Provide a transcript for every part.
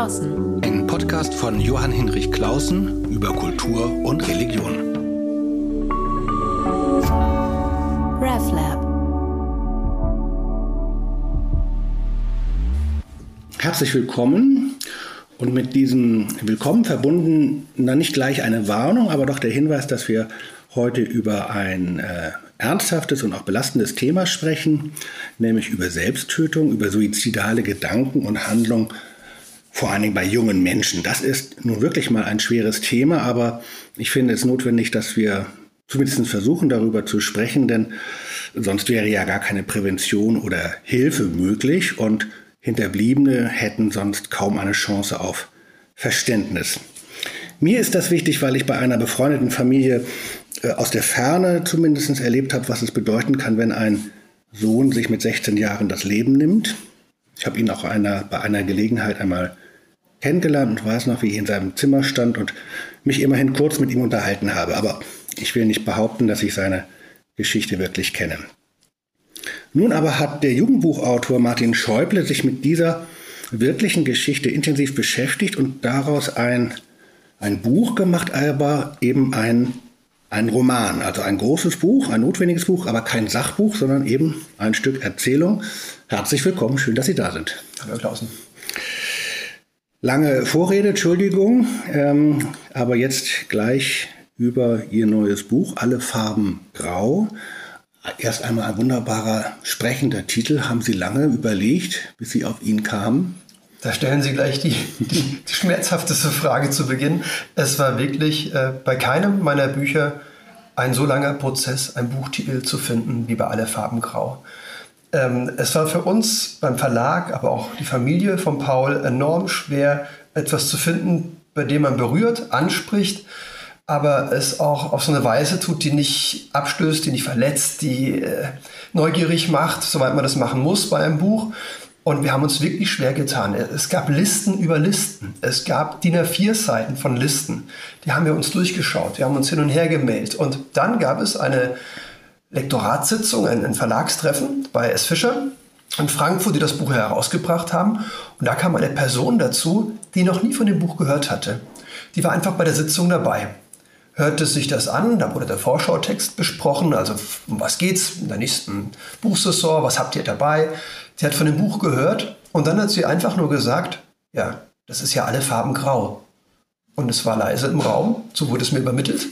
Klausen. Ein Podcast von Johann Hinrich Klausen über Kultur und Religion. RevLab. Herzlich willkommen und mit diesem Willkommen verbunden, na nicht gleich eine Warnung, aber doch der Hinweis, dass wir heute über ein äh, ernsthaftes und auch belastendes Thema sprechen, nämlich über Selbsttötung, über suizidale Gedanken und Handlungen, vor allen Dingen bei jungen Menschen. Das ist nun wirklich mal ein schweres Thema, aber ich finde es notwendig, dass wir zumindest versuchen, darüber zu sprechen, denn sonst wäre ja gar keine Prävention oder Hilfe möglich und Hinterbliebene hätten sonst kaum eine Chance auf Verständnis. Mir ist das wichtig, weil ich bei einer befreundeten Familie äh, aus der Ferne zumindest erlebt habe, was es bedeuten kann, wenn ein Sohn sich mit 16 Jahren das Leben nimmt. Ich habe ihn auch einer, bei einer Gelegenheit einmal kennengelernt und weiß noch, wie ich in seinem Zimmer stand und mich immerhin kurz mit ihm unterhalten habe. Aber ich will nicht behaupten, dass ich seine Geschichte wirklich kenne. Nun aber hat der Jugendbuchautor Martin Schäuble sich mit dieser wirklichen Geschichte intensiv beschäftigt und daraus ein, ein Buch gemacht, aber eben ein ein Roman, also ein großes Buch, ein notwendiges Buch, aber kein Sachbuch, sondern eben ein Stück Erzählung. Herzlich willkommen, schön, dass Sie da sind. Hallo Klausen. Lange Vorrede, Entschuldigung, ähm, aber jetzt gleich über Ihr neues Buch, Alle Farben Grau. Erst einmal ein wunderbarer sprechender Titel. Haben Sie lange überlegt, bis Sie auf ihn kamen? Da stellen Sie gleich die, die, die schmerzhafteste Frage zu Beginn. Es war wirklich äh, bei keinem meiner Bücher ein so langer Prozess, einen Buchtitel zu finden wie bei Alle Farben Grau. Ähm, es war für uns beim Verlag, aber auch die Familie von Paul enorm schwer, etwas zu finden, bei dem man berührt, anspricht, aber es auch auf so eine Weise tut, die nicht abstößt, die nicht verletzt, die äh, neugierig macht, soweit man das machen muss bei einem Buch, und wir haben uns wirklich schwer getan. Es gab Listen über Listen. Es gab DIN A4-Seiten von Listen. Die haben wir uns durchgeschaut. Wir haben uns hin und her gemeldet. Und dann gab es eine Lektoratssitzung, ein, Verlagstreffen bei S. Fischer in Frankfurt, die das Buch herausgebracht haben. Und da kam eine Person dazu, die noch nie von dem Buch gehört hatte. Die war einfach bei der Sitzung dabei hörte sich das an, da wurde der Vorschautext besprochen, also um was geht's in der nächsten Buchsaison, was habt ihr dabei? Sie hat von dem Buch gehört und dann hat sie einfach nur gesagt, ja, das ist ja alle Farben grau. Und es war leise im Raum, so wurde es mir übermittelt.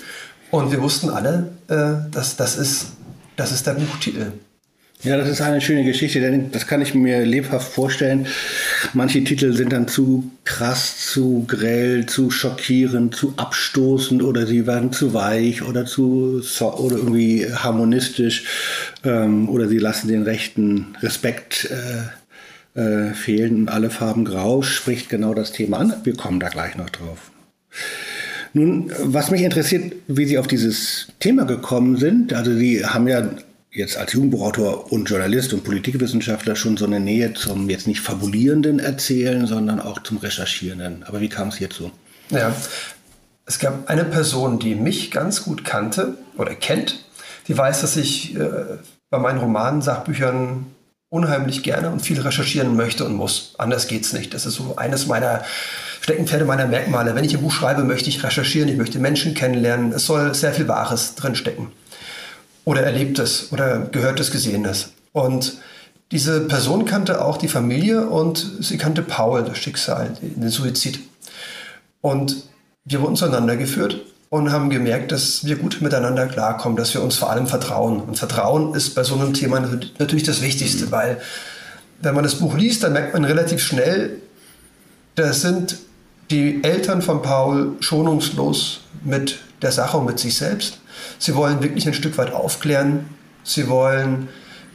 Und wir wussten alle, äh, dass das ist, das ist der Buchtitel. Ja, das ist eine schöne Geschichte, denn das kann ich mir lebhaft vorstellen. Manche Titel sind dann zu krass, zu grell, zu schockierend, zu abstoßend oder sie werden zu weich oder zu oder irgendwie harmonistisch ähm, oder sie lassen den rechten Respekt äh, äh, fehlen. Alle Farben grau spricht genau das Thema an. Wir kommen da gleich noch drauf. Nun, was mich interessiert, wie Sie auf dieses Thema gekommen sind. Also Sie haben ja jetzt als Jugendbuchautor und Journalist und Politikwissenschaftler schon so eine Nähe zum jetzt nicht fabulierenden Erzählen, sondern auch zum Recherchierenden. Aber wie kam es hierzu? Ja, es gab eine Person, die mich ganz gut kannte oder kennt, die weiß, dass ich äh, bei meinen Romanen, Sachbüchern unheimlich gerne und viel recherchieren möchte und muss. Anders geht's nicht. Das ist so eines meiner Steckenpferde, meiner Merkmale. Wenn ich ein Buch schreibe, möchte ich recherchieren, ich möchte Menschen kennenlernen. Es soll sehr viel Wahres drinstecken oder Erlebtes oder Gehörtes, Gesehenes. Und diese Person kannte auch die Familie und sie kannte Paul, das Schicksal, den Suizid. Und wir wurden zueinander geführt und haben gemerkt, dass wir gut miteinander klarkommen, dass wir uns vor allem vertrauen. Und Vertrauen ist bei so einem Thema natürlich das Wichtigste, weil wenn man das Buch liest, dann merkt man relativ schnell, das sind die Eltern von Paul schonungslos mit der Sache und mit sich selbst. Sie wollen wirklich ein Stück weit aufklären. Sie wollen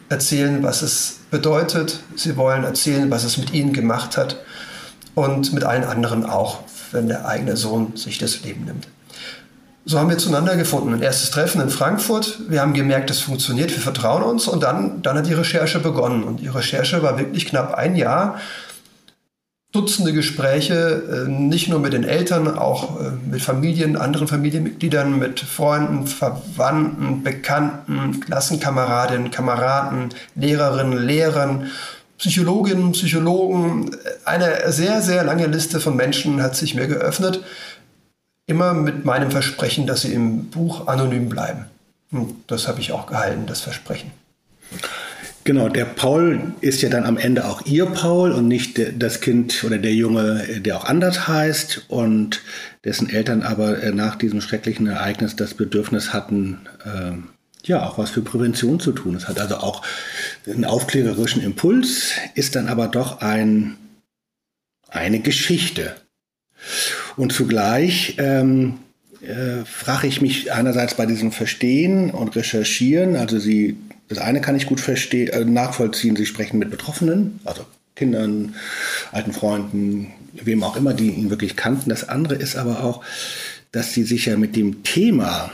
erzählen, was es bedeutet. Sie wollen erzählen, was es mit ihnen gemacht hat. Und mit allen anderen auch, wenn der eigene Sohn sich das Leben nimmt. So haben wir zueinander gefunden. Ein erstes Treffen in Frankfurt. Wir haben gemerkt, das funktioniert, wir vertrauen uns. Und dann, dann hat die Recherche begonnen. Und die Recherche war wirklich knapp ein Jahr. Dutzende Gespräche, äh, nicht nur mit den Eltern, auch äh, mit Familien, anderen Familienmitgliedern, mit Freunden, Verwandten, Bekannten, Klassenkameradinnen, Kameraden, Lehrerinnen, Lehrern Psychologinnen, Psychologen, eine sehr, sehr lange Liste von Menschen hat sich mir geöffnet. Immer mit meinem Versprechen, dass sie im Buch anonym bleiben. Und das habe ich auch gehalten, das Versprechen. Genau, der Paul ist ja dann am Ende auch ihr Paul und nicht das Kind oder der Junge, der auch anders heißt und dessen Eltern aber äh, nach diesem schrecklichen Ereignis das Bedürfnis hatten, äh, ja, auch was für Prävention zu tun. Es hat also auch einen aufklärerischen Impuls, ist dann aber doch ein, eine Geschichte. Und zugleich ähm, äh, frage ich mich einerseits bei diesem Verstehen und Recherchieren, also Sie das eine kann ich gut verstehen, äh, nachvollziehen. Sie sprechen mit Betroffenen, also Kindern, alten Freunden, wem auch immer, die ihn wirklich kannten. Das andere ist aber auch, dass sie sich ja mit dem Thema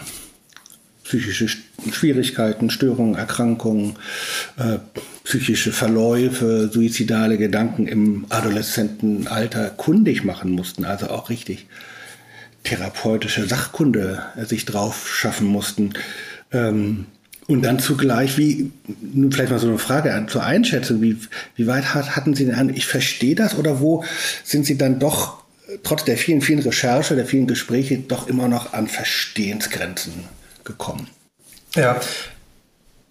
psychische Schwierigkeiten, Störungen, Erkrankungen, äh, psychische Verläufe, suizidale Gedanken im Adoleszentenalter kundig machen mussten, also auch richtig therapeutische Sachkunde äh, sich drauf schaffen mussten. Ähm, und dann zugleich, wie, vielleicht mal so eine Frage zur Einschätzung, wie, wie weit hat, hatten Sie denn an, ich verstehe das oder wo sind Sie dann doch, trotz der vielen, vielen Recherche, der vielen Gespräche, doch immer noch an Verstehensgrenzen gekommen? Ja,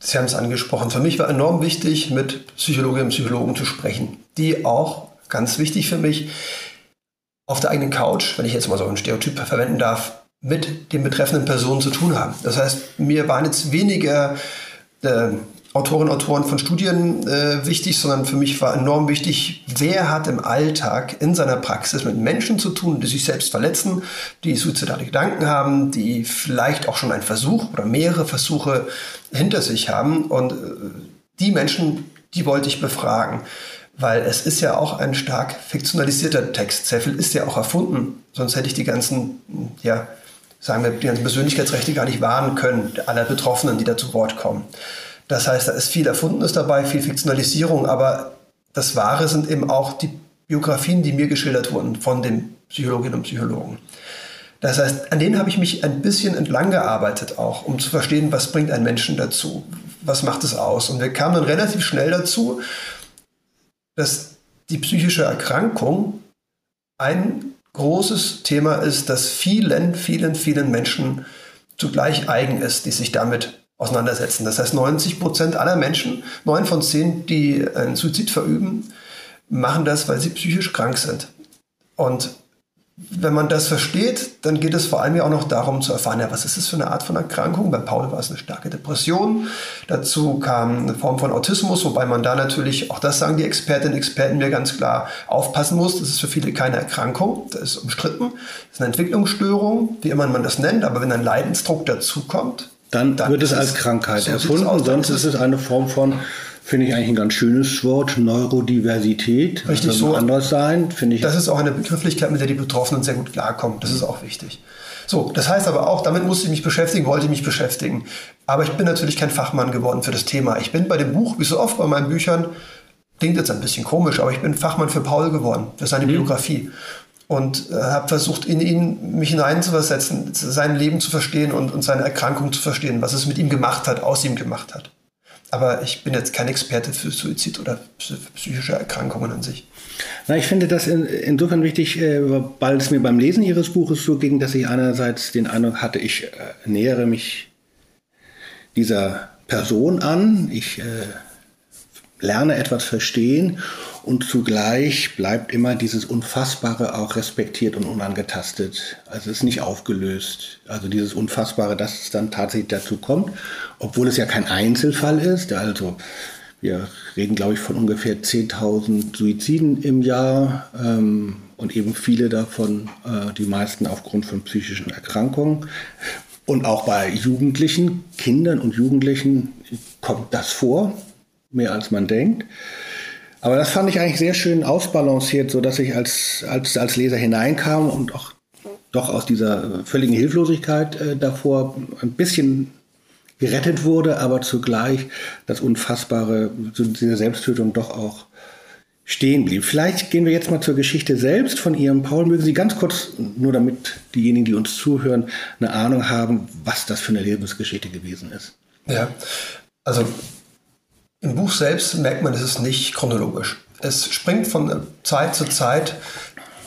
Sie haben es angesprochen. Für mich war enorm wichtig, mit Psychologinnen und Psychologen zu sprechen, die auch, ganz wichtig für mich, auf der eigenen Couch, wenn ich jetzt mal so ein Stereotyp verwenden darf, mit den betreffenden Personen zu tun haben. Das heißt, mir waren jetzt weniger äh, Autorinnen und Autoren von Studien äh, wichtig, sondern für mich war enorm wichtig, wer hat im Alltag in seiner Praxis mit Menschen zu tun, die sich selbst verletzen, die suizidale Gedanken haben, die vielleicht auch schon einen Versuch oder mehrere Versuche hinter sich haben. Und äh, die Menschen, die wollte ich befragen weil es ist ja auch ein stark fiktionalisierter Text. Sehr viel ist ja auch erfunden, sonst hätte ich die ganzen ja, sagen wir, die ganzen Persönlichkeitsrechte gar nicht wahren können, aller Betroffenen, die da zu Wort kommen. Das heißt, da ist viel Erfundenes dabei, viel Fiktionalisierung, aber das Wahre sind eben auch die Biografien, die mir geschildert wurden von den Psychologinnen und Psychologen. Das heißt, an denen habe ich mich ein bisschen entlang gearbeitet auch, um zu verstehen, was bringt einen Menschen dazu, was macht es aus. Und wir kamen relativ schnell dazu, dass die psychische Erkrankung ein großes Thema ist, das vielen, vielen, vielen Menschen zugleich eigen ist, die sich damit auseinandersetzen. Das heißt, 90 Prozent aller Menschen, neun von zehn, die einen Suizid verüben, machen das, weil sie psychisch krank sind. Und wenn man das versteht, dann geht es vor allem ja auch noch darum zu erfahren, ja, was ist das für eine Art von Erkrankung? Bei Paul war es eine starke Depression. Dazu kam eine Form von Autismus, wobei man da natürlich, auch das sagen die Expertinnen und Experten mir ganz klar, aufpassen muss. Das ist für viele keine Erkrankung, das ist umstritten. Das ist eine Entwicklungsstörung, wie immer man das nennt, aber wenn ein Leidensdruck dazukommt, dann, dann wird es als Krankheit so erfunden, sonst ist es eine Form von Finde ich eigentlich ein ganz schönes Wort. Neurodiversität. Richtig so. Anders sein, finde ich. Das ist auch eine Begrifflichkeit, mit der die Betroffenen sehr gut klarkommen. Das ist auch wichtig. So, das heißt aber auch, damit musste ich mich beschäftigen, wollte ich mich beschäftigen. Aber ich bin natürlich kein Fachmann geworden für das Thema. Ich bin bei dem Buch, wie so oft bei meinen Büchern, klingt jetzt ein bisschen komisch, aber ich bin Fachmann für Paul geworden, für seine mhm. Biografie. Und äh, habe versucht, in ihn mich hineinzuversetzen, sein Leben zu verstehen und, und seine Erkrankung zu verstehen, was es mit ihm gemacht hat, aus ihm gemacht hat. Aber ich bin jetzt kein Experte für Suizid oder psychische Erkrankungen an sich. Na, ich finde das in, insofern wichtig, äh, weil es mir beim Lesen Ihres Buches so ging, dass ich einerseits den Eindruck hatte, ich äh, nähere mich dieser Person an, ich äh, lerne etwas verstehen und zugleich bleibt immer dieses Unfassbare auch respektiert und unangetastet. Also es ist nicht aufgelöst. Also dieses Unfassbare, dass es dann tatsächlich dazu kommt, obwohl es ja kein Einzelfall ist. Also wir reden, glaube ich, von ungefähr 10.000 Suiziden im Jahr ähm, und eben viele davon, äh, die meisten aufgrund von psychischen Erkrankungen. Und auch bei Jugendlichen, Kindern und Jugendlichen kommt das vor, mehr als man denkt. Aber das fand ich eigentlich sehr schön ausbalanciert, so dass ich als, als, als Leser hineinkam und auch doch aus dieser völligen Hilflosigkeit äh, davor ein bisschen gerettet wurde, aber zugleich das Unfassbare, diese Selbsttötung doch auch stehen blieb. Vielleicht gehen wir jetzt mal zur Geschichte selbst von Ihrem Paul. Mögen Sie ganz kurz, nur damit diejenigen, die uns zuhören, eine Ahnung haben, was das für eine Lebensgeschichte gewesen ist? Ja, also Im Buch selbst merkt man, es ist nicht chronologisch. Es springt von Zeit zu Zeit.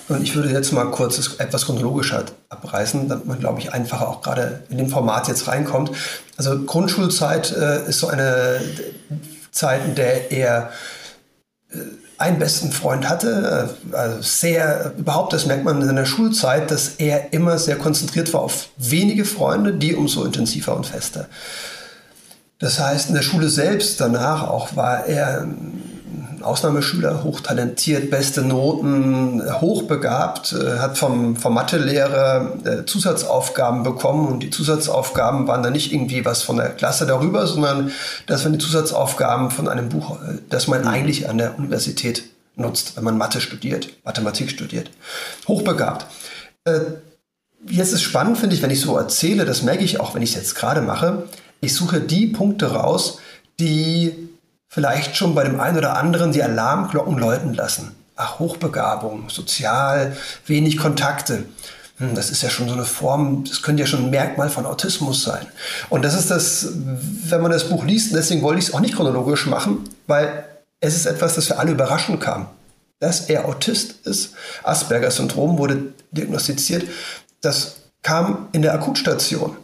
Und ich würde jetzt mal kurz etwas chronologischer abreißen, damit man, glaube ich, einfacher auch gerade in dem Format jetzt reinkommt. Also Grundschulzeit äh, ist so eine Zeit, in der er äh, einen besten Freund hatte, äh, also sehr, überhaupt, das merkt man in seiner Schulzeit, dass er immer sehr konzentriert war auf wenige Freunde, die umso intensiver und fester. Das heißt, in der Schule selbst danach auch war er Ausnahmeschüler, hochtalentiert, beste Noten, hochbegabt, äh, hat vom, vom Mathelehrer äh, Zusatzaufgaben bekommen und die Zusatzaufgaben waren dann nicht irgendwie was von der Klasse darüber, sondern das waren die Zusatzaufgaben von einem Buch, äh, das man mhm. eigentlich an der Universität nutzt, wenn man Mathe studiert, Mathematik studiert. Hochbegabt. Jetzt ist spannend, finde ich, wenn ich so erzähle, das merke ich auch, wenn ich es jetzt gerade mache. Ich suche die Punkte raus, die vielleicht schon bei dem einen oder anderen die Alarmglocken läuten lassen. Ach, Hochbegabung, sozial, wenig Kontakte. Hm, das ist ja schon so eine Form, das könnte ja schon ein Merkmal von Autismus sein. Und das ist das, wenn man das Buch liest, deswegen wollte ich es auch nicht chronologisch machen, weil es ist etwas, das für alle überraschend kam. Dass er Autist ist. Asperger-Syndrom wurde diagnostiziert. Das kam in der Akutstation.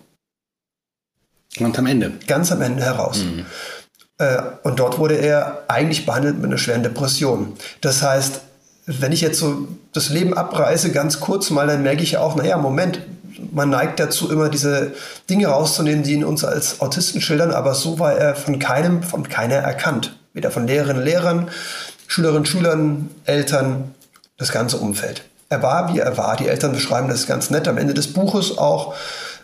Ganz am Ende. Ganz am Ende heraus. Mhm. Äh, und dort wurde er eigentlich behandelt mit einer schweren Depression. Das heißt, wenn ich jetzt so das Leben abreiße, ganz kurz mal, dann merke ich auch, naja, Moment, man neigt dazu, immer diese Dinge rauszunehmen, die ihn uns als Autisten schildern, aber so war er von keinem, von keiner erkannt. Weder von Lehrerinnen, Lehrern, Schülerinnen, Schülern, Eltern, das ganze Umfeld. Er war, wie er war. Die Eltern beschreiben das ganz nett am Ende des Buches auch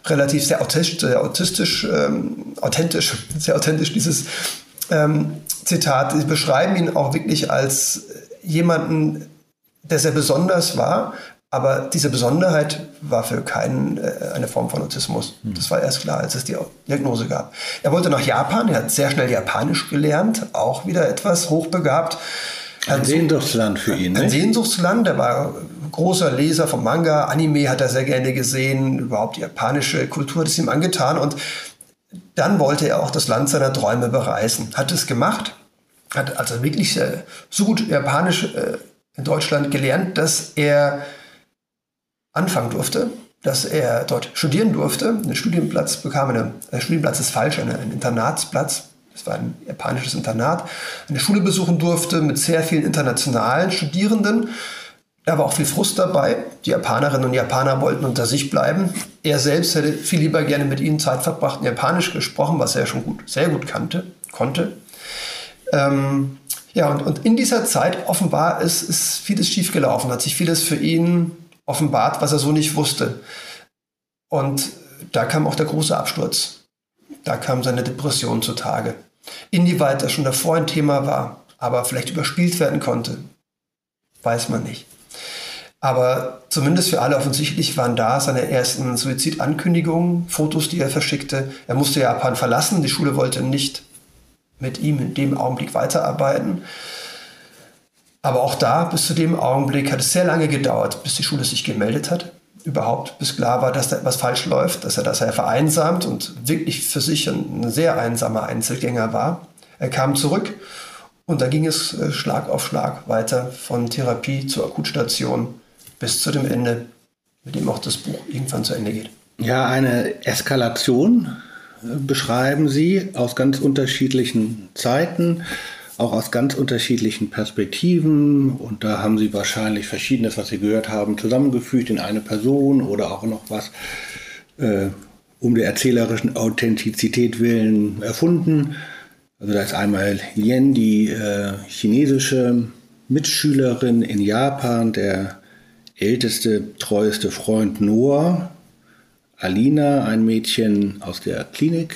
relativ sehr autistisch, sehr autistisch ähm, authentisch, sehr authentisch dieses ähm, Zitat, sie beschreiben ihn auch wirklich als jemanden, der sehr besonders war, aber diese Besonderheit war für keinen äh, eine Form von Autismus. Hm. Das war erst klar, als es die Diagnose gab. Er wollte nach Japan, er hat sehr schnell Japanisch gelernt, auch wieder etwas hochbegabt. Ein Sehnsuchtsland für ihn. Ein nicht? Sehnsuchtsland, er war großer Leser vom Manga, Anime hat er sehr gerne gesehen, überhaupt die japanische Kultur hat es ihm angetan und dann wollte er auch das Land seiner Träume bereisen. Hat es gemacht, hat also wirklich äh, so gut Japanisch äh, in Deutschland gelernt, dass er anfangen durfte, dass er dort studieren durfte. Einen Studienplatz bekam, eine, ein Studienplatz ist falsch, eine, ein Internatsplatz. Das war ein japanisches Internat. Eine Schule besuchen durfte mit sehr vielen internationalen Studierenden da war auch viel Frust dabei. Die Japanerinnen und Japaner wollten unter sich bleiben. Er selbst hätte viel lieber gerne mit ihnen Zeit verbracht und Japanisch gesprochen, was er schon gut, sehr gut kannte, konnte. Ähm, ja, und, und in dieser Zeit offenbar ist, ist vieles schiefgelaufen, hat sich vieles für ihn offenbart, was er so nicht wusste. Und da kam auch der große Absturz. Da kam seine Depression zutage. Inwieweit das schon davor ein Thema war, aber vielleicht überspielt werden konnte, weiß man nicht. Aber zumindest für alle offensichtlich waren da seine ersten Suizidankündigungen, Fotos, die er verschickte. Er musste Japan verlassen. Die Schule wollte nicht mit ihm in dem Augenblick weiterarbeiten. Aber auch da, bis zu dem Augenblick, hat es sehr lange gedauert, bis die Schule sich gemeldet hat. Überhaupt, bis klar war, dass da etwas falsch läuft, dass er, dass er vereinsamt und wirklich für sich ein sehr einsamer Einzelgänger war. Er kam zurück und da ging es äh, Schlag auf Schlag weiter von Therapie zur Akutstation bis zu dem Ende, mit dem auch das Buch irgendwann zu Ende geht. Ja, eine Eskalation äh, beschreiben Sie aus ganz unterschiedlichen Zeiten, auch aus ganz unterschiedlichen Perspektiven. Und da haben Sie wahrscheinlich Verschiedenes, was Sie gehört haben, zusammengefügt in eine Person oder auch noch was äh, um der erzählerischen Authentizität willen erfunden. Also da ist einmal Yen, die äh, chinesische Mitschülerin in Japan, der älteste, treueste Freund Noah, Alina, ein Mädchen aus der Klinik,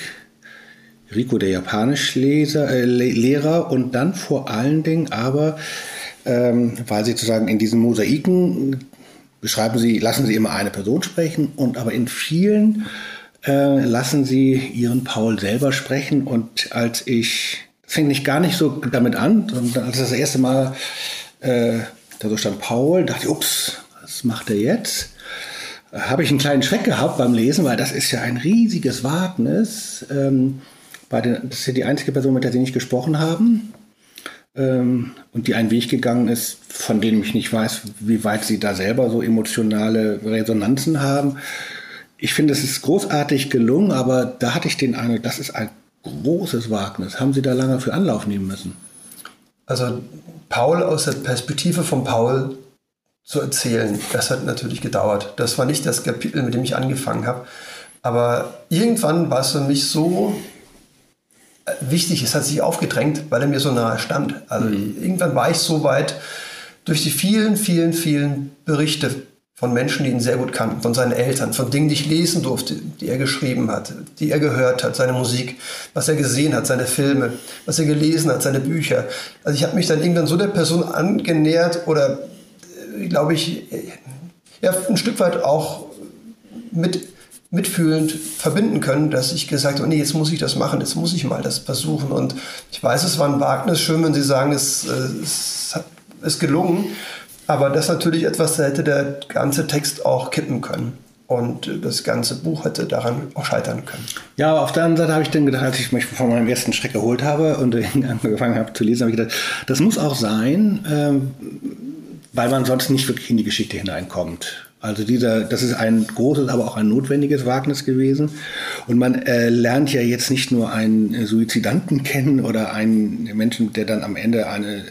Rico, der Japanischlehrer äh, Lehrer, und dann vor allen Dingen aber, ähm, weil sie sozusagen in diesen Mosaiken beschreiben sie, lassen sie immer eine Person sprechen und aber in vielen äh, lassen sie ihren Paul selber sprechen und als ich, das fing nicht gar nicht so damit an, sondern als das erste Mal äh, da so stand Paul, dachte ich, ups, was macht er jetzt? Habe ich einen kleinen Schreck gehabt beim Lesen, weil das ist ja ein riesiges Wagnis. Ähm, Bei den, das ist ja die einzige Person, mit der Sie nicht gesprochen haben ähm, und die einen Weg gegangen ist, von dem ich nicht weiß, wie weit Sie da selber so emotionale Resonanzen haben. Ich finde, es ist großartig gelungen, aber da hatte ich den Eindruck, das ist ein großes Wagnis. Haben Sie da lange für Anlauf nehmen müssen? Also Paul aus der Perspektive von Paul zu erzählen, das hat natürlich gedauert. Das war nicht das Kapitel, mit dem ich angefangen habe. Aber irgendwann war es für mich so äh, wichtig, es hat sich aufgedrängt, weil er mir so nahe stand. Also mhm. irgendwann war ich so weit durch die vielen, vielen, vielen Berichte von Menschen, die ihn sehr gut kannten, von seinen Eltern, von Dingen, die ich lesen durfte, die er geschrieben hat, die er gehört hat, seine Musik, was er gesehen hat, seine Filme, was er gelesen hat, seine Bücher. Also ich habe mich dann irgendwann so der Person angenähert oder, glaube ich, ja, ein Stück weit auch mit, mitfühlend verbinden können, dass ich gesagt habe, nee, jetzt muss ich das machen, jetzt muss ich mal das versuchen. Und ich weiß, es war ein Wagnis, schön, wenn Sie sagen, es, es ist gelungen. Aber das ist natürlich etwas, da hätte der ganze Text auch kippen können. Und das ganze Buch hätte daran auch scheitern können. Ja, aber auf der anderen Seite habe ich dann gedacht, als ich mich von meinem ersten Schreck erholt habe und angefangen habe zu lesen, habe ich gedacht, das muss auch sein, ähm, weil man sonst nicht wirklich in die Geschichte hineinkommt. Also dieser, das ist ein großes, aber auch ein notwendiges Wagnis gewesen. Und man äh, lernt ja jetzt nicht nur einen Suizidanten kennen oder einen Menschen, der dann am Ende eine äh,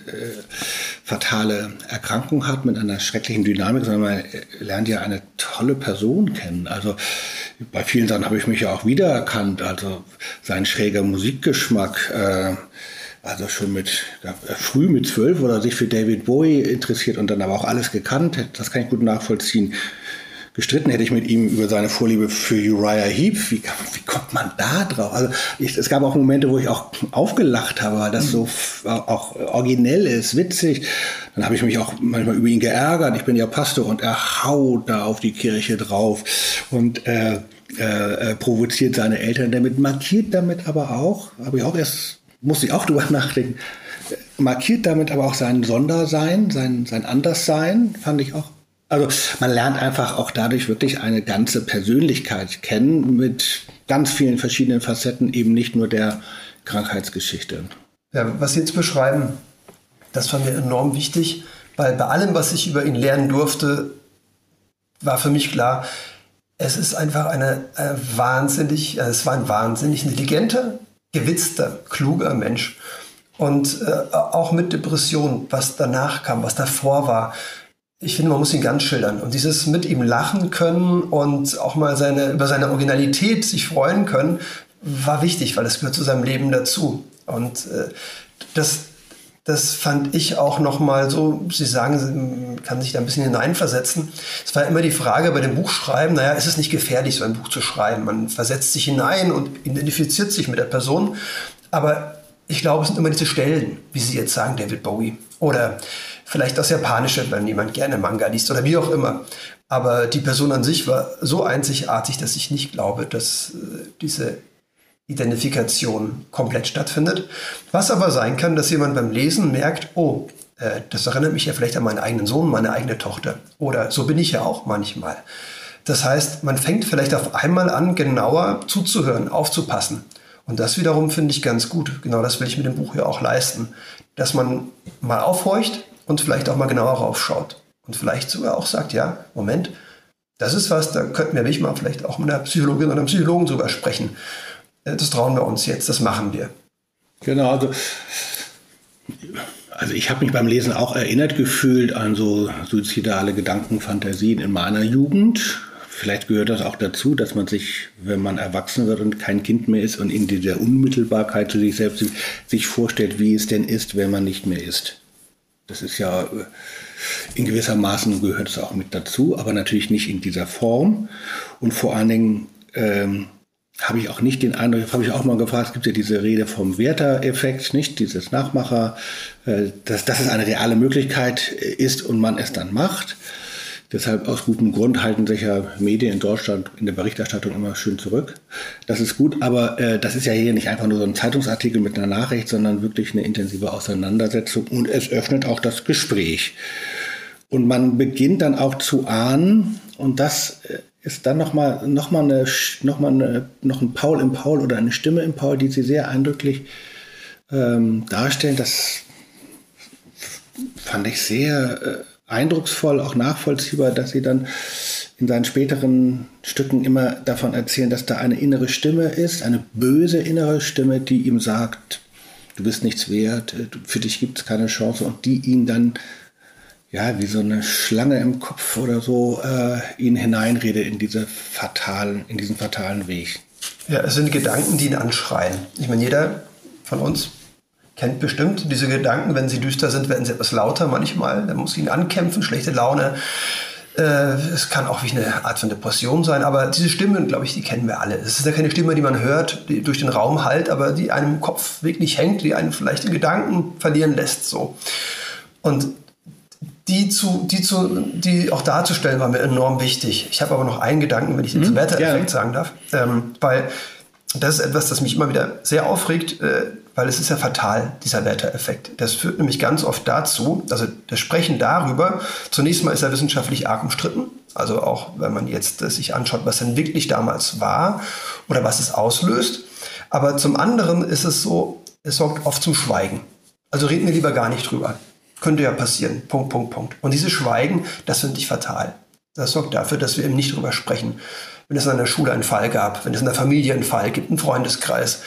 fatale Erkrankung hat mit einer schrecklichen Dynamik, sondern man äh, lernt ja eine tolle Person kennen. Also bei vielen Sachen habe ich mich ja auch wiedererkannt. Also sein schräger Musikgeschmack. Äh, also schon mit ja, früh mit zwölf oder sich für David Bowie interessiert und dann aber auch alles gekannt. Das kann ich gut nachvollziehen. Gestritten hätte ich mit ihm über seine Vorliebe für Uriah Heep. Wie, wie kommt man da drauf? Also ich, es gab auch Momente, wo ich auch aufgelacht habe, weil das so auch originell ist, witzig. Dann habe ich mich auch manchmal über ihn geärgert. Ich bin ja Pastor und er haut da auf die Kirche drauf und äh, äh, provoziert seine Eltern damit, markiert damit aber auch, habe ich auch erst muss ich auch drüber nachdenken, markiert damit aber auch sein Sondersein, sein, sein Anderssein, fand ich auch. Also man lernt einfach auch dadurch wirklich eine ganze Persönlichkeit kennen mit ganz vielen verschiedenen Facetten, eben nicht nur der Krankheitsgeschichte. Ja, was Sie jetzt beschreiben, das war mir enorm wichtig, weil bei allem, was ich über ihn lernen durfte, war für mich klar, es ist einfach eine, eine wahnsinnig, es war ein wahnsinnig intelligenter, gewitzter, kluger Mensch. Und äh, auch mit Depression, was danach kam, was davor war. Ich finde, man muss ihn ganz schildern. Und dieses mit ihm lachen können und auch mal seine, über seine Originalität sich freuen können, war wichtig, weil es gehört zu seinem Leben dazu. Und äh, das, das fand ich auch nochmal so, Sie sagen, man kann sich da ein bisschen hineinversetzen. Es war immer die Frage bei dem Buchschreiben, naja, ist es nicht gefährlich, so ein Buch zu schreiben? Man versetzt sich hinein und identifiziert sich mit der Person. Aber ich glaube, es sind immer diese Stellen, wie Sie jetzt sagen, David Bowie. Oder vielleicht das Japanische, wenn jemand gerne Manga liest oder wie auch immer. Aber die Person an sich war so einzigartig, dass ich nicht glaube, dass äh, diese Identifikation komplett stattfindet. Was aber sein kann, dass jemand beim Lesen merkt, oh, äh, das erinnert mich ja vielleicht an meinen eigenen Sohn, meine eigene Tochter. Oder so bin ich ja auch manchmal. Das heißt, man fängt vielleicht auf einmal an, genauer zuzuhören, aufzupassen. Und das wiederum finde ich ganz gut. Genau das will ich mit dem Buch ja auch leisten. Dass man mal aufhorcht und vielleicht auch mal genauer raufschaut. Und vielleicht sogar auch sagt, ja, Moment, das ist was, da könnten wir mich mal vielleicht auch mit einer Psychologin oder einem Psychologen sogar sprechen. Äh, das trauen wir uns jetzt, das machen wir. Genau, also, also ich habe mich beim Lesen auch erinnert gefühlt an so suizidale Gedankenfantasien in meiner Jugend. Vielleicht gehört das auch dazu, dass man sich, wenn man erwachsen wird und kein Kind mehr ist und in dieser Unmittelbarkeit zu sich selbst sich vorstellt, wie es denn ist, wenn man nicht mehr ist. Das ist ja äh, in gewisser Maßen gehört es auch mit dazu, aber natürlich nicht in dieser Form. Und vor allen Dingen ähm, habe ich auch nicht den Eindruck, habe ich auch mal gefragt, es gibt ja diese Rede vom Werter-Effekt, nicht dieses Nachmacher, äh, dass, dass es eine reale Möglichkeit ist und man es dann macht. Deshalb aus gutem Grund halten sich ja Medien in Deutschland in der Berichterstattung immer schön zurück. Das ist gut, aber äh, das ist ja hier nicht einfach nur so ein Zeitungsartikel mit einer Nachricht, sondern wirklich eine intensive Auseinandersetzung und es öffnet auch das Gespräch. Und man beginnt dann auch zu ahnen, und das äh, ist dann nochmal noch mal eine, noch mal eine, noch ein Paul im Paul oder eine Stimme im Paul, die sie sehr eindrücklich ähm, darstellen. Das fand ich sehr äh, eindrucksvoll, auch nachvollziehbar, dass sie dann in seinen späteren Stücken immer davon erzählen, dass da eine innere Stimme ist, eine böse innere Stimme, die ihm sagt, du bist nichts wert, äh, für dich gibt es keine Chance und die ihn dann ja, wie so eine Schlange im Kopf oder so, äh, ihn hineinrede in diese fatalen, in diesen fatalen Weg. Ja, es sind Gedanken, die ihn anschreien. Ich meine, jeder von uns kennt bestimmt diese Gedanken, wenn sie düster sind, werden sie etwas lauter manchmal. Dann muss ihn ankämpfen, schlechte Laune. Äh, es kann auch wie eine Art von Depression sein, aber diese Stimmen, glaube ich, die kennen wir alle. Es ist ja keine Stimme, die man hört, die durch den Raum halt, aber die einem im Kopf wirklich hängt, die einen vielleicht in Gedanken verlieren lässt. So. Und die zu, die zu, die auch darzustellen, war mir enorm wichtig. Ich habe aber noch einen Gedanken, wenn ich den hm, Werteeffekt sagen darf, ähm, weil das ist etwas, das mich immer wieder sehr aufregt, äh, weil es ist ja fatal, dieser Werteeffekt. Das führt nämlich ganz oft dazu, also das Sprechen darüber, zunächst mal ist er wissenschaftlich arg umstritten, also auch wenn man jetzt äh, sich anschaut, was denn wirklich damals war oder was es auslöst. Aber zum anderen ist es so, es sorgt oft zum Schweigen. Also reden wir lieber gar nicht drüber. Könnte ja passieren. Punkt, Punkt, Punkt. Und dieses Schweigen, das finde ich fatal. Das sorgt dafür, dass wir eben nicht drüber sprechen. Wenn es in einer Schule einen Fall gab, wenn es in der Familie einen Fall gibt, einen Freundeskreis.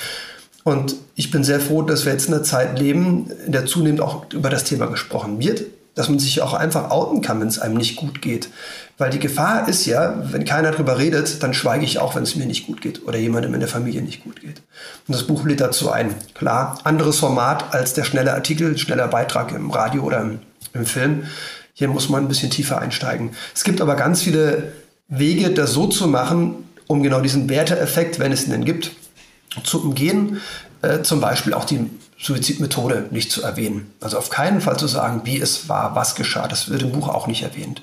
Und ich bin sehr froh, dass wir jetzt in einer Zeit leben, in der zunehmend auch über das Thema gesprochen wird dass man sich auch einfach outen kann, wenn es einem nicht gut geht. Weil die Gefahr ist ja, wenn keiner darüber redet, dann schweige ich auch, wenn es mir nicht gut geht oder jemandem in der Familie nicht gut geht. Und das Buch lädt dazu ein. Klar, anderes Format als der schnelle Artikel, schneller Beitrag im Radio oder im, im Film. Hier muss man ein bisschen tiefer einsteigen. Es gibt aber ganz viele Wege, das so zu machen, um genau diesen Werteeffekt, wenn es ihn denn gibt, zu umgehen. Äh, zum Beispiel auch die Suizidmethode nicht zu erwähnen. Also auf keinen Fall zu sagen, wie es war, was geschah. Das wird im Buch auch nicht erwähnt.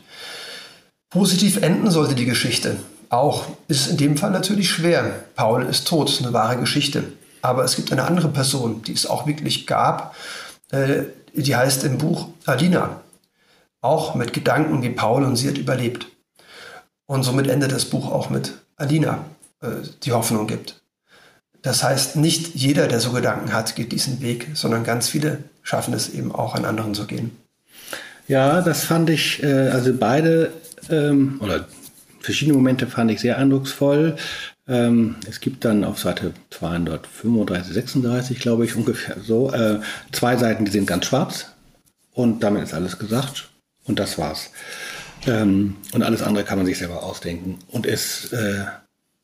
Positiv enden sollte die Geschichte. Auch ist in dem Fall natürlich schwer. Paul ist tot, ist eine wahre Geschichte. Aber es gibt eine andere Person, die es auch wirklich gab. Äh, die heißt im Buch Alina. Auch mit Gedanken wie Paul und sie hat überlebt. Und somit endet das Buch auch mit Alina, äh, die Hoffnung gibt. Das heißt, nicht jeder, der so Gedanken hat, geht diesen Weg, sondern ganz viele schaffen es eben auch, an anderen zu gehen. Ja, das fand ich, äh, also beide ähm, oder verschiedene Momente fand ich sehr eindrucksvoll. Ähm, es gibt dann auf Seite 235, 36, glaube ich, ungefähr so, äh, zwei Seiten, die sind ganz schwarz und damit ist alles gesagt und das war's. Ähm, und alles andere kann man sich selber ausdenken und es äh,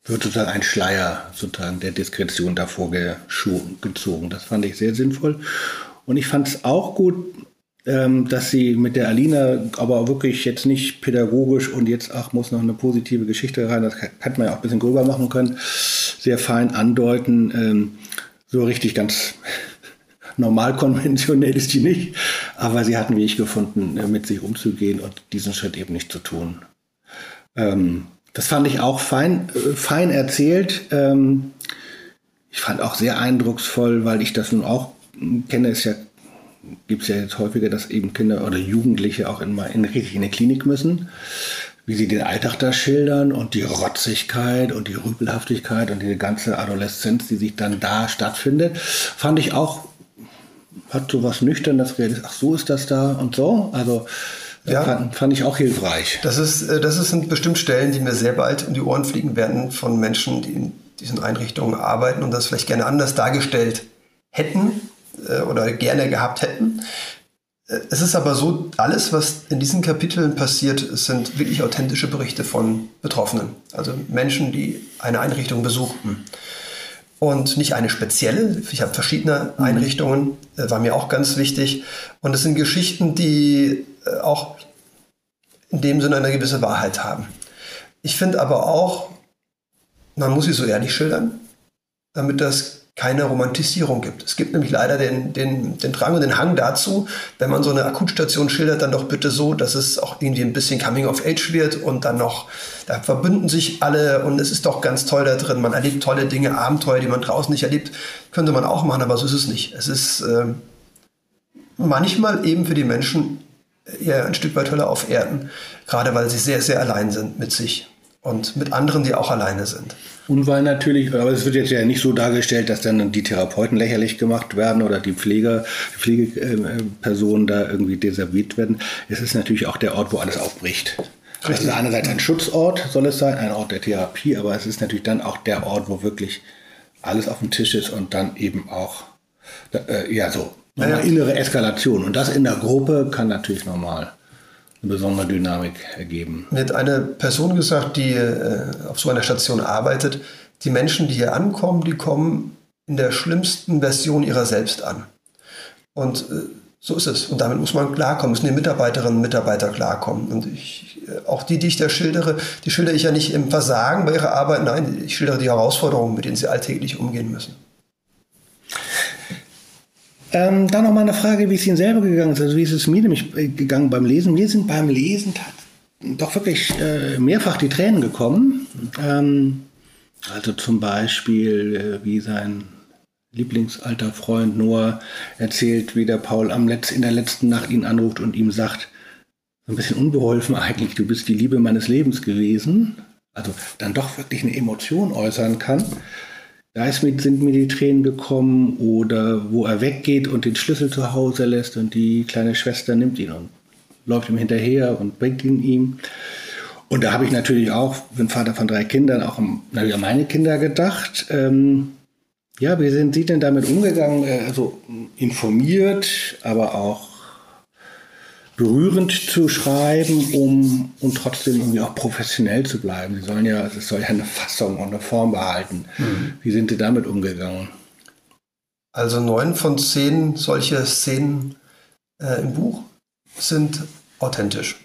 wird sozusagen ein Schleier sozusagen der Diskretion davor gezogen. Das fand ich sehr sinnvoll. Und ich fand es auch gut, ähm, dass sie mit der Alina aber wirklich jetzt nicht pädagogisch und jetzt, ach, muss noch eine positive Geschichte rein, das hätte man ja auch ein bisschen gröber machen können, sehr fein andeuten. Ähm, so richtig ganz normal konventionell ist die nicht, aber sie hatten Weg gefunden, äh, mit sich umzugehen und diesen Schritt eben nicht zu tun. Ähm, das fand ich auch fein, äh, fein erzählt. Ähm, ich fand auch sehr eindrucksvoll, weil ich das nun auch kenne, es ja, gibt es ja jetzt häufiger, dass eben Kinder oder Jugendliche auch in, in, richtig in die Klinik müssen, wie sie den Alltag da schildern und die Rotzigkeit und die Rüpelhaftigkeit und die ganze Adoleszenz, die sich dann da stattfindet, fand ich auch, hat so was Nüchternes, ach so ist das da und so. Also ja. Fand, fand, ich auch hilfreich. Das, ist, äh, das sind bestimmt Stellen, die mir sehr bald um die Ohren fliegen werden von Menschen, die in diesen Einrichtungen arbeiten und das vielleicht gerne anders dargestellt hätten äh, oder gerne gehabt hätten. Äh, es ist aber so, alles, was in diesen Kapiteln passiert, sind wirklich authentische Berichte von Betroffenen. Also Menschen, die eine Einrichtung besuchten. Und nicht eine spezielle. Ich habe verschiedene mhm. Einrichtungen, war mir auch ganz wichtig. Und es sind Geschichten, die auch in dem Sinne eine gewisse Wahrheit haben. Ich finde aber auch, man muss sie so ehrlich schildern, damit das keine Romantisierung gibt. Es gibt nämlich leider den, den, den Drang und den Hang dazu, wenn man so eine Akutstation schildert, dann doch bitte so, dass es auch irgendwie ein bisschen Coming of Age wird und dann noch, da verbünden sich alle und es ist doch ganz toll da drin. Man erlebt tolle Dinge, Abenteuer, die man draußen nicht erlebt. Könnte man auch machen, aber so ist es nicht. Es ist äh, manchmal eben für die Menschen eher ein Stück weit Hölle auf Erden, gerade weil sie sehr, sehr allein sind mit sich. und mit anderen, die auch alleine sind. Und weil natürlich, aber es wird jetzt ja nicht so dargestellt, dass dann die Therapeuten lächerlich gemacht werden oder die Pfleger, Pflegepersonen da irgendwie desavouiert werden. Es ist natürlich auch der Ort, wo alles aufbricht. Richtig. Also einerseits ein Schutzort soll es sein, ein Ort der Therapie, aber es ist natürlich dann auch der Ort, wo wirklich alles auf dem Tisch ist und dann eben auch, äh, ja, so, ja. innere Eskalation. Und das in der Gruppe kann natürlich normal eine besondere Dynamik ergeben. Mir hat eine Person gesagt, die äh, auf so einer Station arbeitet, die Menschen, die hier ankommen, die kommen in der schlimmsten Version ihrer selbst an. Und äh, so ist es. Und damit muss man klarkommen, müssen die Mitarbeiterinnen und Mitarbeiter klarkommen. Und ich, äh, auch die, die ich da schildere, die schildere ich ja nicht im Versagen bei ihrer Arbeit, nein, ich schildere die Herausforderungen, mit denen sie alltäglich umgehen müssen. Ähm, dann noch mal eine Frage, wie es Ihnen selber gegangen ist. Also wie ist es mir nämlich äh, gegangen beim Lesen? Mir sind beim Lesen doch wirklich äh, mehrfach die Tränen gekommen. Ähm, also zum Beispiel, äh, wie sein Lieblingsalter Freund Noah erzählt, wie der Paul am Letz in der letzten Nacht ihn anruft und ihm sagt, ein bisschen unbeholfen eigentlich, du bist die Liebe meines Lebens gewesen. Also dann doch wirklich eine Emotion äußern kann. Da ist mit, sind mir die Tränen gekommen oder wo er weggeht und den Schlüssel zu Hause lässt und die kleine Schwester nimmt ihn und läuft ihm hinterher und bringt ihn ihm. Und da habe ich natürlich auch, bin Vater von drei Kindern, auch an, meine Kinder gedacht. Ähm, ja, wie sind Sie denn damit umgegangen? Äh, also informiert, aber auch berührend zu schreiben, um und trotzdem irgendwie auch professionell zu bleiben. Sie sollen ja, es soll ja eine Fassung und eine Form behalten. Mhm. Wie sind Sie damit umgegangen? Also neun von zehn solche Szenen äh, im Buch sind authentisch.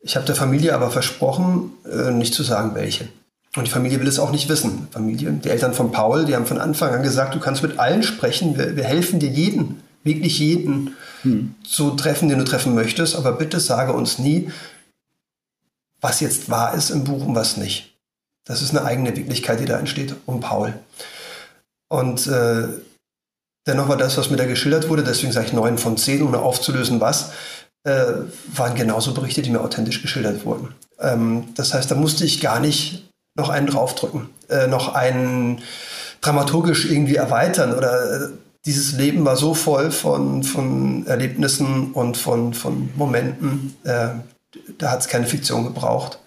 Ich habe der Familie aber versprochen, äh, nicht zu sagen, welche. Und die Familie will es auch nicht wissen. Familie, die Eltern von Paul, die haben von Anfang an gesagt, du kannst mit allen sprechen, wir, wir helfen dir jeden, wirklich jeden hm. zu treffen, den du treffen möchtest, aber bitte sage uns nie, was jetzt wahr ist im Buch und was nicht. Das ist eine eigene Wirklichkeit, die da entsteht um Paul. Und äh, dennoch war das, was mir da geschildert wurde, deswegen sage ich neun von zehn, ohne aufzulösen, was, äh, waren genauso Berichte, die mir authentisch geschildert wurden. Ähm, das heißt, da musste ich gar nicht noch einen draufdrücken, äh, noch einen dramaturgisch irgendwie erweitern oder äh, dieses Leben war so voll von, von Erlebnissen und von, von Momenten, äh, da hat es keine Fiktion gebraucht.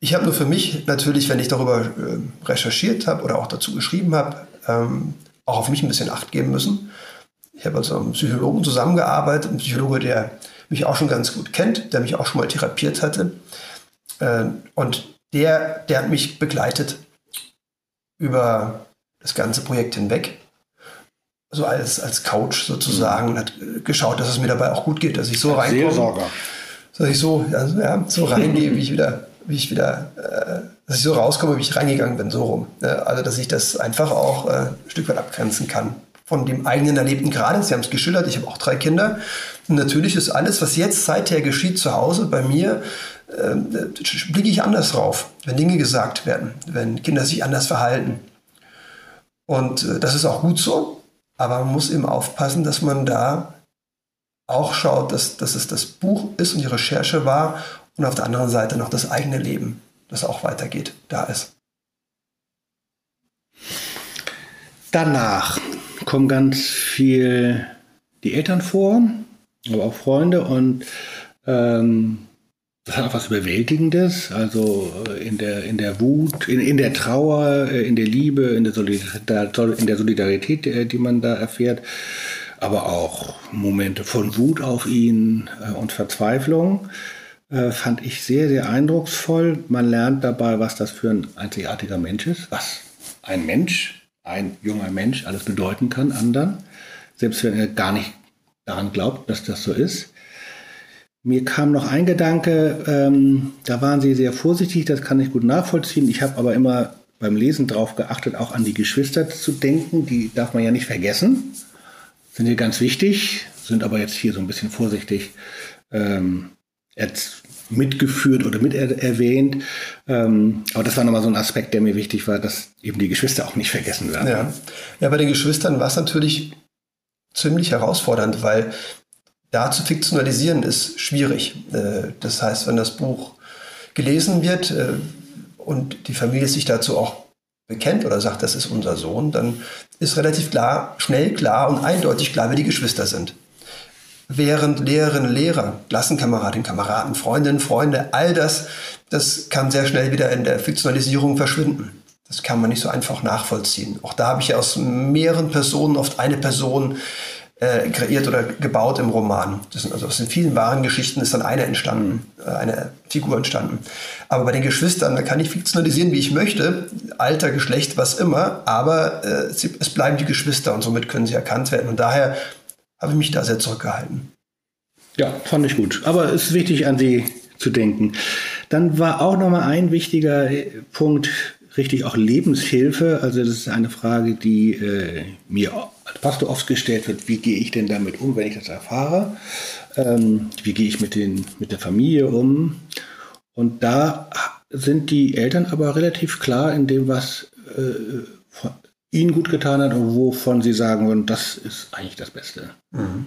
Ich habe nur für mich natürlich, wenn ich darüber äh, recherchiert habe oder auch dazu geschrieben habe, ähm, auch auf mich ein bisschen Acht geben müssen. Ich habe also mit einem Psychologen zusammengearbeitet, ein Psychologe, der mich auch schon ganz gut kennt, der mich auch schon mal therapiert hatte. Äh, und der, der hat mich begleitet über das ganze Projekt hinweg so als, als Couch sozusagen und hat geschaut, dass es mir dabei auch gut geht, dass ich so. Seelsorger. Dass ich so, also, ja, so reingehe, wie ich wieder, wie ich wieder, äh, dass ich so rauskomme, wie ich reingegangen bin, so rum. also, dass ich das einfach auch äh, ein Stück weit abgrenzen kann von dem eigenen Erlebten gerade. Sie haben es geschildert, ich habe auch drei Kinder. Und natürlich ist alles, was jetzt seither geschieht zu Hause bei mir, äh, blicke ich anders drauf, wenn Dinge gesagt werden, wenn Kinder sich anders verhalten. Und äh, das ist auch gut so. Aber man muss eben aufpassen, dass man da auch schaut, dass, dass es das Buch ist und die Recherche war und auf der anderen Seite noch das eigene Leben, das auch weitergeht, da ist. Danach kommen ganz viel die Eltern vor, aber auch Freunde und ähm, das hat auch was Überwältigendes, also äh, in der, in der Wut, in, in der Trauer, äh, in der Liebe, in der, Solidarität, in der Solidarität, äh, die man da erfährt, aber auch Momente von Wut auf ihn und Verzweiflung. Fand ich sehr, sehr eindrucksvoll. Man lernt dabei, was das für ein einzigartiger Mensch ist, was ein Mensch, ein junger Mensch alles bedeuten kann anderen, selbst wenn er gar nicht daran glaubt, dass das so ist. Mir kam noch ein Gedanke, ähm, da waren Sie sehr vorsichtig, das kann ich gut nachvollziehen. Ich habe aber immer beim Lesen darauf geachtet, auch an die Geschwister zu denken. Die darf man ja nicht vergessen. Sind hier ganz wichtig, sind aber jetzt hier so ein bisschen vorsichtig ähm, mitgeführt oder mit erwähnt. Ähm, aber das war nochmal so ein Aspekt, der mir wichtig war, dass eben die Geschwister auch nicht vergessen werden. Ja, ja bei den Geschwistern war es natürlich ziemlich herausfordernd, weil da zu fiktionalisieren ist schwierig. Äh, das heißt, wenn das Buch gelesen wird, äh, und die Familie sich dazu auch bekennt oder sagt, das ist unser Sohn, dann ist relativ klar, schnell klar und eindeutig klar, wer die Geschwister sind. Während Lehrerinnen, Lehrer, Klassenkameradinnen, Kameraden, Freundinnen, Freunde, all das, das kann sehr schnell wieder in der Fiktionalisierung verschwinden. Das kann man nicht so einfach nachvollziehen. Auch da habe ich ja aus mehreren Personen oft eine Person äh, kreiert oder gebaut im Roman. Sind also aus den vielen wahren Geschichten ist dann eine entstanden, äh, eine Figur entstanden. Aber bei den Geschwistern, da kann ich fiktionalisieren, wie ich möchte, Alter, Geschlecht, was immer, aber äh, sie, es bleiben die Geschwister und somit können sie erkannt werden. Und daher habe ich mich da sehr zurückgehalten. Ja, fand ich gut. Aber es ist wichtig, an sie zu denken. Dann war auch noch mal ein wichtiger Punkt, richtig auch Lebenshilfe. Also das ist eine Frage, die äh, mir als Pastor oft gestellt wird, wie gehe ich denn damit um, wenn ich das erfahre? Ähm, wie gehe ich mit, den, mit der Familie um? Und da sind die Eltern aber relativ klar in dem, was äh, ihnen gut getan hat und wovon sie sagen würden, das ist eigentlich das Beste. Mhm.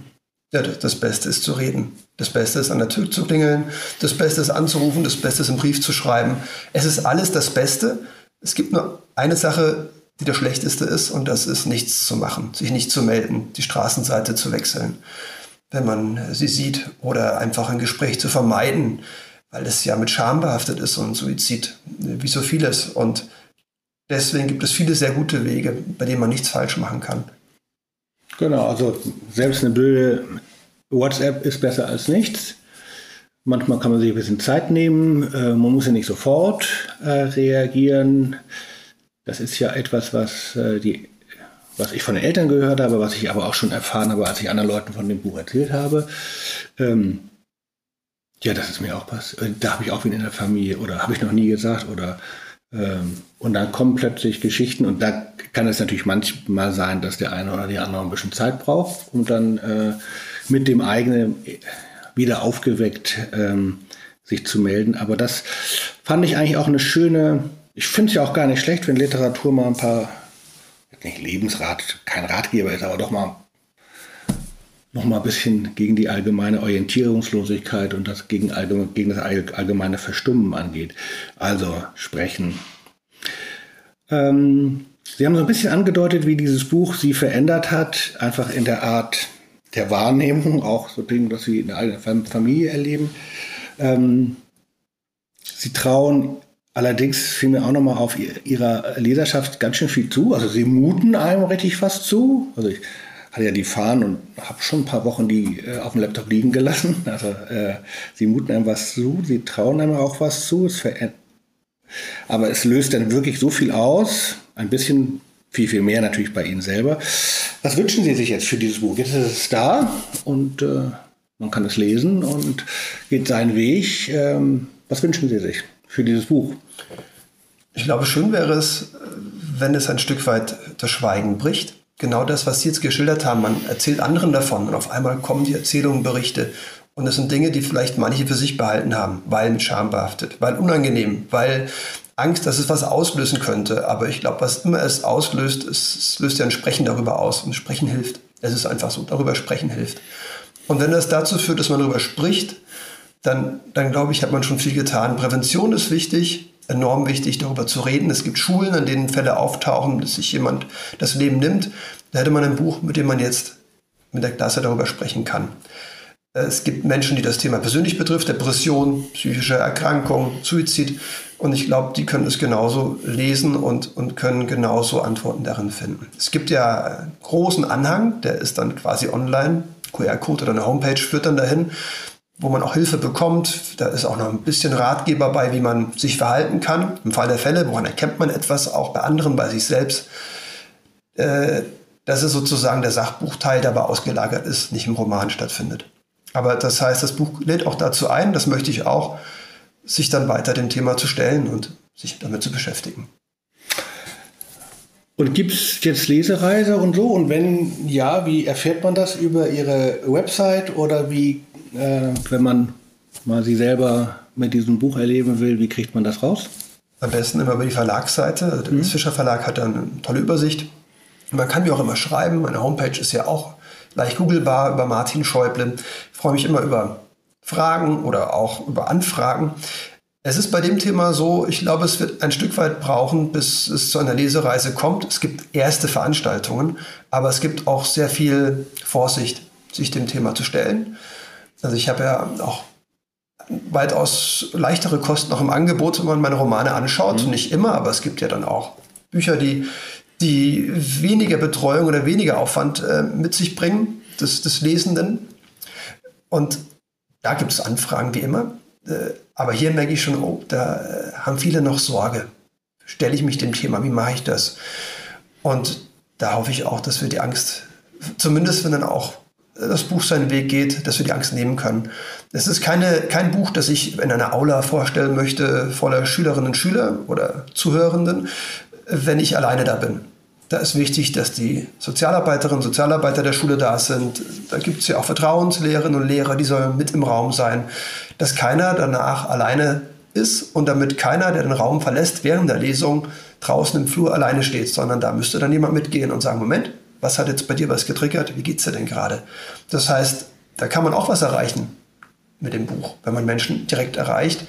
Ja, das Beste ist zu reden. Das Beste ist an der Tür zu klingeln. Das Beste ist anzurufen. Das Beste ist einen Brief zu schreiben. Es ist alles das Beste. Es gibt nur eine Sache, die das Schlechteste ist, und das ist nichts zu machen, sich nicht zu melden, die Straßenseite zu wechseln, wenn man sie sieht, oder einfach ein Gespräch zu vermeiden, weil es ja mit Scham behaftet ist und Suizid, wie so vieles. Und deswegen gibt es viele sehr gute Wege, bei denen man nichts falsch machen kann. Genau, also selbst eine blöde WhatsApp ist besser als nichts. Manchmal kann man sich ein bisschen Zeit nehmen. Äh, man muss ja nicht sofort äh, reagieren. Das ist ja etwas, was, äh, die, was ich von den Eltern gehört habe, was ich aber auch schon erfahren habe, als ich anderen Leuten von dem Buch erzählt habe. Ähm, ja, das ist mir auch passiert. Äh, da habe ich auch wieder in der Familie oder habe ich noch nie gesagt oder ähm, und dann kommen plötzlich Geschichten und da kann es natürlich manchmal sein, dass der eine oder die andere ein bisschen Zeit braucht, um dann äh, mit dem eigenen wieder aufgeweckt ähm, sich zu melden. Aber das fand ich eigentlich auch eine schöne, ich finde es ja auch gar nicht schlecht, wenn Literatur mal ein paar, nicht Lebensrat, kein Ratgeber ist, aber doch mal noch mal ein bisschen gegen die allgemeine Orientierungslosigkeit und das gegen, gegen das allgemeine Verstummen angeht. Also sprechen. Ähm, Sie haben so ein bisschen angedeutet, wie dieses Buch Sie verändert hat, einfach in der Art der Wahrnehmung, auch so Dinge, dass Sie in einer Familie erleben. Ähm, Sie trauen allerdings, fiel mir auch nochmal auf Ihrer Leserschaft ganz schön viel zu. Also Sie muten einem richtig was zu. Also ich hatte ja die Fahnen und habe schon ein paar Wochen die äh, auf dem Laptop liegen gelassen. Also äh, sie muten einem was zu, sie trauen einem auch was zu. Es aber es löst dann wirklich so viel aus. Ein bisschen, viel, viel mehr natürlich bei Ihnen selber. Was wünschen Sie sich jetzt für dieses Buch? Jetzt ist es da und äh, man kann es lesen und geht seinen Weg. Ähm, was wünschen Sie sich für dieses Buch? Ich glaube, schön wäre es, wenn es ein Stück weit das Schweigen bricht genau das, was Sie jetzt geschildert haben. Man erzählt anderen davon und auf einmal kommen die Erzählungen, Berichte. Und das sind Dinge, die vielleicht manche für sich behalten haben, weil mit Scham behaftet, weil unangenehm, weil Angst, dass es was auslösen könnte. Aber ich glaube, was immer es auslöst, es, es löst ja ein Sprechen darüber aus. Und Sprechen hilft. Es ist einfach so, darüber sprechen hilft. Und wenn das dazu führt, dass man darüber spricht, dann, dann glaube ich, hat man schon viel getan. Prävention ist wichtig, enorm wichtig, darüber zu reden. Es gibt Schulen, an denen Fälle auftauchen, dass sich jemand das Leben nimmt. Da hätte man ein Buch, mit dem man jetzt mit der Klasse darüber sprechen kann. Es gibt Menschen, die das Thema persönlich betrifft, Depression, psychische Erkrankung, Suizid. Und ich glaube, die können es genauso lesen und, und können genauso Antworten darin finden. Es gibt ja einen großen Anhang, der ist dann quasi online. QR-Code oder eine Homepage führt dann dahin wo man auch Hilfe bekommt. Da ist auch noch ein bisschen Ratgeber bei, wie man sich verhalten kann. Im Fall der Fälle, woran erkennt man etwas, auch bei anderen, bei sich selbst. Äh, das ist sozusagen der Sachbuchteil, der aber ausgelagert ist, nicht im Roman stattfindet. Aber das heißt, das Buch lädt auch dazu ein, das möchte ich auch, sich dann weiter dem Thema zu stellen und sich damit zu beschäftigen. Und gibt es jetzt Lesereise und so? Und wenn ja, wie erfährt man das über Ihre Website oder wie äh, wenn man mal sie selber mit diesem Buch erleben will, wie kriegt man das raus? Am besten immer über die Verlagsseite. Der mhm. Fischer Verlag hat da eine tolle Übersicht. Man kann mir auch immer schreiben. Meine Homepage ist ja auch leicht googelbar über Martin Schäuble. Ich freue mich immer über Fragen oder auch über Anfragen. Es ist bei dem Thema so, ich glaube, es wird ein Stück weit brauchen, bis es zu einer Lesereise kommt. Es gibt erste Veranstaltungen, aber es gibt auch sehr viel Vorsicht, sich dem Thema zu stellen. Also ich habe ja auch weitaus leichtere Kosten noch im Angebot, wenn man meine Romane anschaut. Mhm. Nicht immer, aber es gibt ja dann auch Bücher, die, die weniger Betreuung oder weniger Aufwand äh, mit sich bringen, des, des Lesenden. Und da gibt es Anfragen wie immer. Äh, aber hier merke ich schon, oh, da äh, haben viele noch Sorge. Stelle ich mich dem Thema, wie mache ich das? Und da hoffe ich auch, dass wir die Angst, zumindest wenn dann auch das Buch seinen Weg geht, dass wir die Angst nehmen können. Es ist keine, kein Buch, das ich in einer Aula vorstellen möchte, voller Schülerinnen und Schüler oder Zuhörenden, wenn ich alleine da bin. Da ist wichtig, dass die Sozialarbeiterinnen und Sozialarbeiter der Schule da sind. Da gibt es ja auch Vertrauenslehrerinnen und Lehrer, die sollen mit im Raum sein. Dass keiner danach alleine ist und damit keiner, der den Raum verlässt, während der Lesung draußen im Flur alleine steht, sondern da müsste dann jemand mitgehen und sagen, Moment, was hat jetzt bei dir was getriggert? Wie geht's dir denn gerade? Das heißt, da kann man auch was erreichen mit dem Buch, wenn man Menschen direkt erreicht,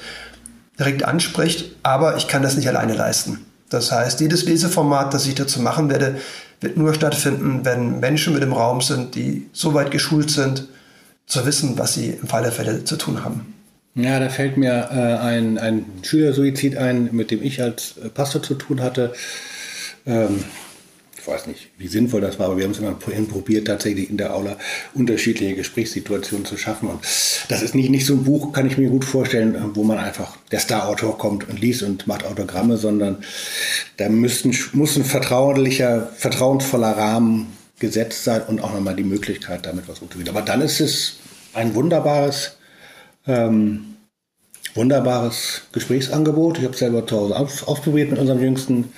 direkt anspricht, aber ich kann das nicht alleine leisten. Das heißt, jedes Leseformat, das ich dazu machen werde, wird nur stattfinden, wenn Menschen mit im Raum sind, die so weit geschult sind, zu wissen, was sie im Fall der Fälle zu tun haben. Ja, da fällt mir äh, ein, ein Schülersuizid ein, mit dem ich als Pastor zu tun hatte. Ähm, ich weiß nicht, wie sinnvoll das war, aber wir haben es immer probiert, tatsächlich in der Aula unterschiedliche Gesprächssituationen zu schaffen. Und das ist nicht, nicht so ein Buch, kann ich mir gut vorstellen, wo man einfach, der Star-Autor kommt und liest und macht Autogramme, sondern da müssten, muss ein vertraulicher, vertrauensvoller Rahmen gesetzt sein und auch nochmal die Möglichkeit, damit was umzugehen. Aber dann ist es ein wunderbares, ähm, wunderbares Gesprächsangebot. Ich habe es selber zu Hause ausprobiert mit unserem jüngsten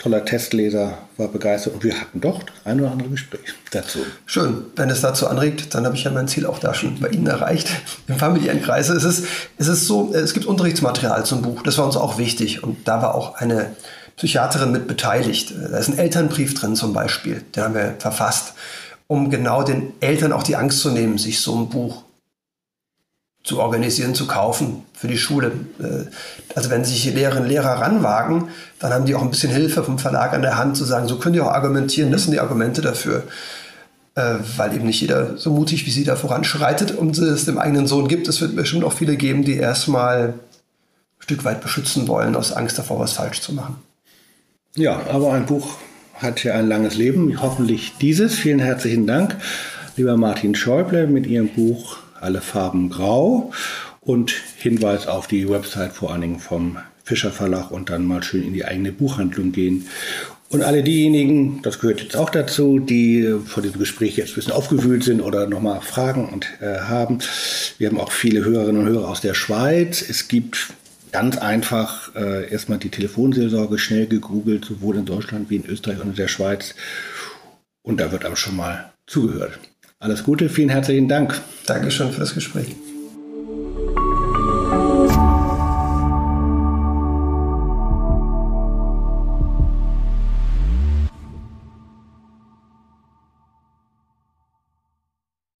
toller Testleser, war begeistert und wir hatten doch ein oder andere Gespräch dazu. Schön, wenn es dazu anregt, dann habe ich ja mein Ziel auch da schon bei Ihnen erreicht, im familiären Kreis. Es ist, es ist so, es gibt Unterrichtsmaterial zum Buch, das war uns auch wichtig und da war auch eine Psychiaterin mit beteiligt. Da ist ein Elternbrief drin zum Beispiel, den haben wir verfasst, um genau den Eltern auch die Angst zu nehmen, sich so ein Buch zu organisieren, zu kaufen für die Schule. Äh, also wenn sich Lehrerinnen und Lehrer ranwagen, dann haben die auch ein bisschen Hilfe vom Verlag an der Hand zu sagen, so können die auch argumentieren, das sind die Argumente dafür. Äh, weil eben nicht jeder so mutig wie sie da voranschreitet und es dem eigenen Sohn gibt. Es wird bestimmt auch viele geben, die erstmal ein Stück weit beschützen wollen, aus Angst davor, was falsch zu machen. Ja, aber ein Buch hat ja ein langes Leben, hoffentlich dieses. Vielen herzlichen Dank, lieber Martin Schäuble, mit Ihrem Buch alle Farben grau und Hinweis auf die Website vor allen Dingen vom Fischer Verlag und dann mal schön in die eigene Buchhandlung gehen. Und alle diejenigen, das gehört jetzt auch dazu, die vor diesem Gespräch jetzt ein bisschen aufgewühlt sind oder nochmal Fragen und, äh, haben. Wir haben auch viele Hörerinnen und Hörer aus der Schweiz. Es gibt ganz einfach äh, erstmal die Telefonseelsorge schnell gegoogelt, sowohl in Deutschland wie in Österreich und in der Schweiz. Und da wird aber schon mal zugehört. Alles Gute, vielen herzlichen Dank. Dankeschön für das Gespräch.